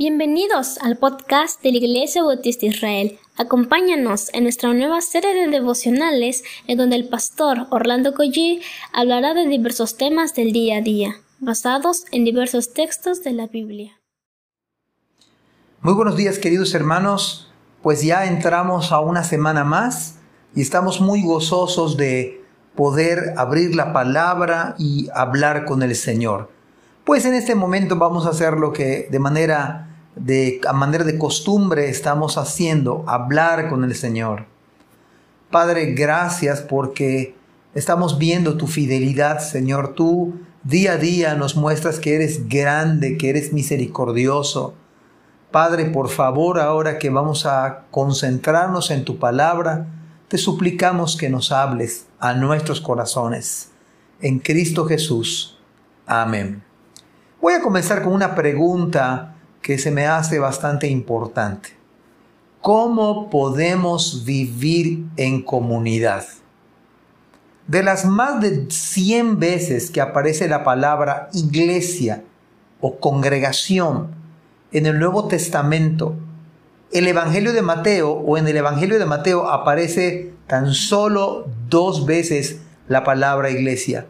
Bienvenidos al podcast de la Iglesia Bautista Israel. Acompáñanos en nuestra nueva serie de devocionales en donde el pastor Orlando Collie hablará de diversos temas del día a día, basados en diversos textos de la Biblia. Muy buenos días queridos hermanos, pues ya entramos a una semana más y estamos muy gozosos de poder abrir la palabra y hablar con el Señor. Pues en este momento vamos a hacer lo que de manera de a manera de costumbre estamos haciendo, hablar con el Señor. Padre, gracias porque estamos viendo tu fidelidad, Señor. Tú día a día nos muestras que eres grande, que eres misericordioso. Padre, por favor, ahora que vamos a concentrarnos en tu palabra, te suplicamos que nos hables a nuestros corazones. En Cristo Jesús. Amén. Voy a comenzar con una pregunta que se me hace bastante importante. ¿Cómo podemos vivir en comunidad? De las más de 100 veces que aparece la palabra iglesia o congregación en el Nuevo Testamento, el Evangelio de Mateo o en el Evangelio de Mateo aparece tan solo dos veces la palabra iglesia.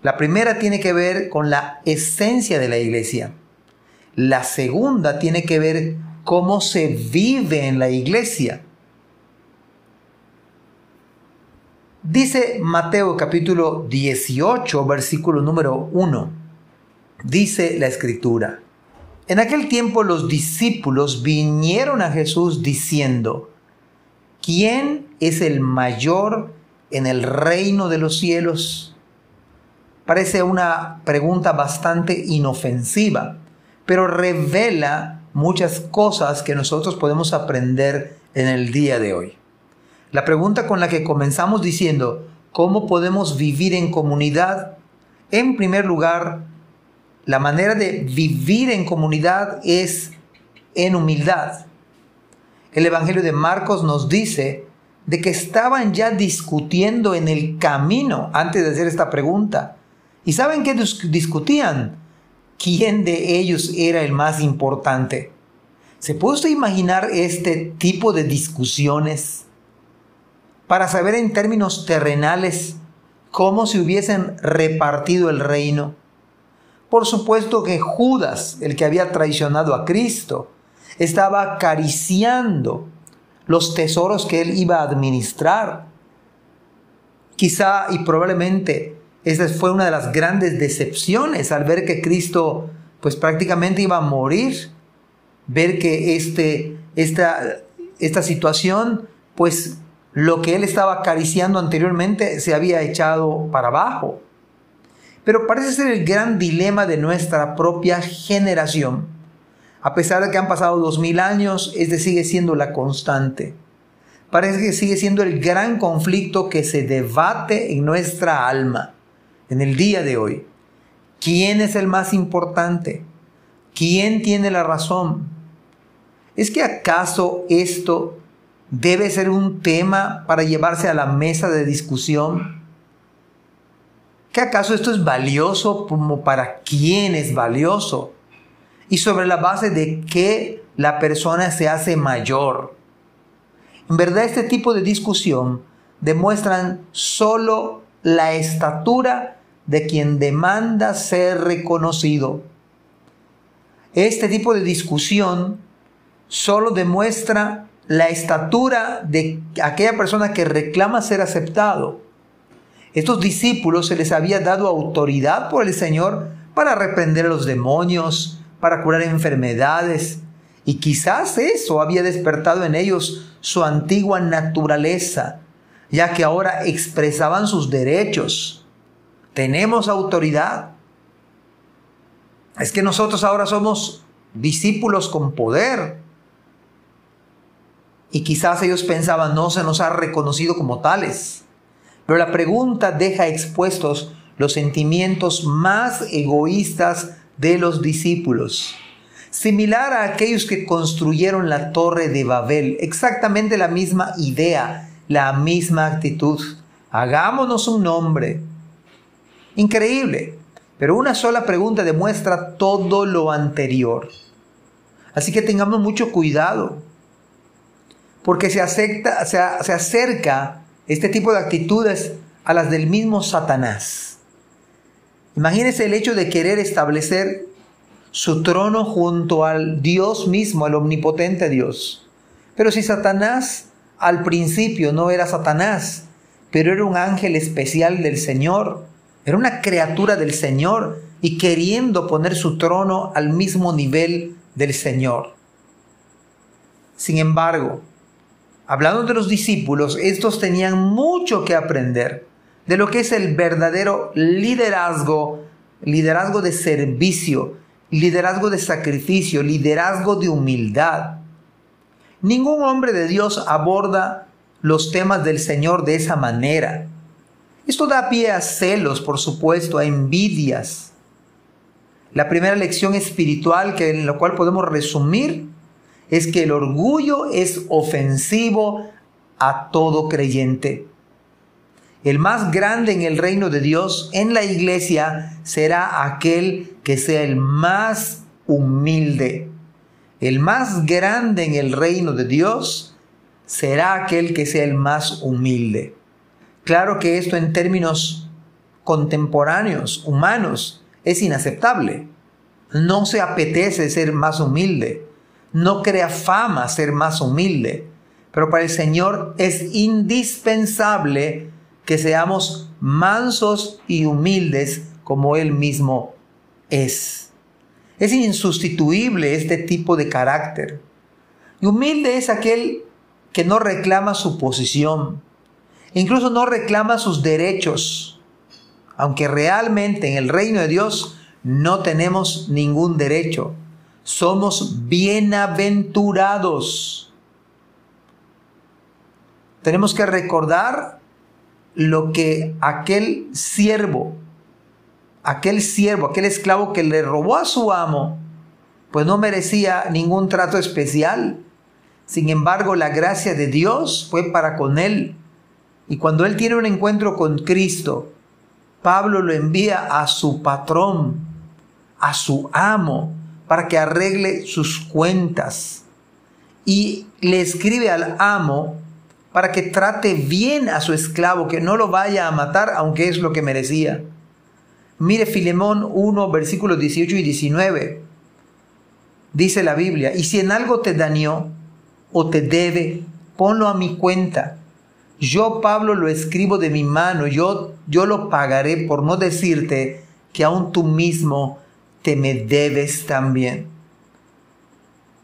La primera tiene que ver con la esencia de la iglesia. La segunda tiene que ver cómo se vive en la iglesia. Dice Mateo capítulo 18, versículo número 1. Dice la escritura. En aquel tiempo los discípulos vinieron a Jesús diciendo, ¿quién es el mayor en el reino de los cielos? Parece una pregunta bastante inofensiva pero revela muchas cosas que nosotros podemos aprender en el día de hoy. La pregunta con la que comenzamos diciendo, ¿cómo podemos vivir en comunidad? En primer lugar, la manera de vivir en comunidad es en humildad. El Evangelio de Marcos nos dice de que estaban ya discutiendo en el camino antes de hacer esta pregunta. ¿Y saben qué discutían? Quién de ellos era el más importante. ¿Se puede usted imaginar este tipo de discusiones para saber en términos terrenales cómo se hubiesen repartido el reino? Por supuesto que Judas, el que había traicionado a Cristo, estaba acariciando los tesoros que él iba a administrar. Quizá y probablemente esa fue una de las grandes decepciones al ver que Cristo pues prácticamente iba a morir, ver que este, esta, esta situación pues lo que él estaba acariciando anteriormente se había echado para abajo. Pero parece ser el gran dilema de nuestra propia generación. A pesar de que han pasado dos mil años, este sigue siendo la constante. Parece que sigue siendo el gran conflicto que se debate en nuestra alma en el día de hoy. ¿Quién es el más importante? ¿Quién tiene la razón? ¿Es que acaso esto debe ser un tema para llevarse a la mesa de discusión? ¿Que acaso esto es valioso como para quién es valioso? Y sobre la base de qué la persona se hace mayor. En verdad este tipo de discusión demuestran solo la estatura de quien demanda ser reconocido. Este tipo de discusión solo demuestra la estatura de aquella persona que reclama ser aceptado. Estos discípulos se les había dado autoridad por el Señor para reprender a los demonios, para curar enfermedades, y quizás eso había despertado en ellos su antigua naturaleza, ya que ahora expresaban sus derechos, tenemos autoridad. Es que nosotros ahora somos discípulos con poder. Y quizás ellos pensaban, no se nos ha reconocido como tales. Pero la pregunta deja expuestos los sentimientos más egoístas de los discípulos. Similar a aquellos que construyeron la torre de Babel. Exactamente la misma idea, la misma actitud. Hagámonos un nombre, Increíble. Pero una sola pregunta demuestra todo lo anterior. Así que tengamos mucho cuidado, porque se, acepta, se, se acerca este tipo de actitudes a las del mismo Satanás. Imagínese el hecho de querer establecer su trono junto al Dios mismo, al omnipotente Dios. Pero si Satanás al principio no era Satanás, pero era un ángel especial del Señor, era una criatura del Señor y queriendo poner su trono al mismo nivel del Señor. Sin embargo, hablando de los discípulos, estos tenían mucho que aprender de lo que es el verdadero liderazgo, liderazgo de servicio, liderazgo de sacrificio, liderazgo de humildad. Ningún hombre de Dios aborda los temas del Señor de esa manera. Esto da pie a celos, por supuesto, a envidias. La primera lección espiritual que en la cual podemos resumir es que el orgullo es ofensivo a todo creyente. El más grande en el reino de Dios, en la iglesia, será aquel que sea el más humilde. El más grande en el reino de Dios será aquel que sea el más humilde. Claro que esto en términos contemporáneos, humanos, es inaceptable. No se apetece ser más humilde. No crea fama ser más humilde. Pero para el Señor es indispensable que seamos mansos y humildes como Él mismo es. Es insustituible este tipo de carácter. Y humilde es aquel que no reclama su posición, incluso no reclama sus derechos, aunque realmente en el reino de Dios no tenemos ningún derecho. Somos bienaventurados. Tenemos que recordar lo que aquel siervo, aquel siervo, aquel esclavo que le robó a su amo, pues no merecía ningún trato especial. Sin embargo, la gracia de Dios fue para con él. Y cuando él tiene un encuentro con Cristo, Pablo lo envía a su patrón, a su amo, para que arregle sus cuentas. Y le escribe al amo para que trate bien a su esclavo, que no lo vaya a matar, aunque es lo que merecía. Mire Filemón 1, versículos 18 y 19. Dice la Biblia, y si en algo te dañó o te debe, ponlo a mi cuenta. Yo, Pablo, lo escribo de mi mano, yo, yo lo pagaré por no decirte que aún tú mismo te me debes también.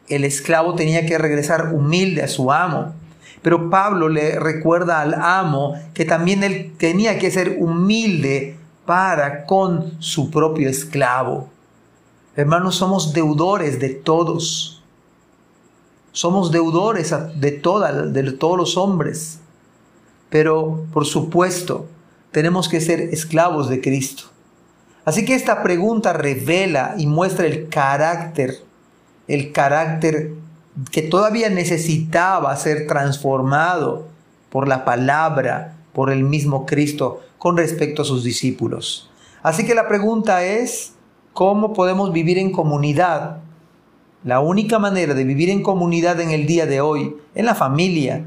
El esclavo tenía que regresar humilde a su amo pero Pablo le recuerda al amo que también él tenía que ser humilde para con su propio esclavo. Hermanos, somos deudores de todos. Somos deudores de, de todos los hombres. Pero, por supuesto, tenemos que ser esclavos de Cristo. Así que esta pregunta revela y muestra el carácter, el carácter que todavía necesitaba ser transformado por la palabra, por el mismo Cristo con respecto a sus discípulos. Así que la pregunta es, ¿cómo podemos vivir en comunidad? La única manera de vivir en comunidad en el día de hoy, en la familia,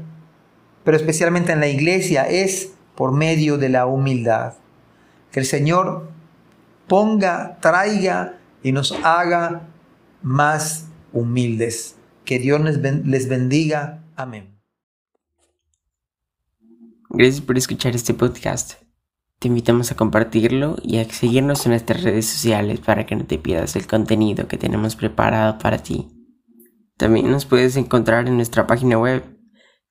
pero especialmente en la iglesia, es por medio de la humildad. Que el Señor ponga, traiga y nos haga más humildes. Que Dios les bendiga. Amén. Gracias por escuchar este podcast. Te invitamos a compartirlo y a seguirnos en nuestras redes sociales para que no te pierdas el contenido que tenemos preparado para ti. También nos puedes encontrar en nuestra página web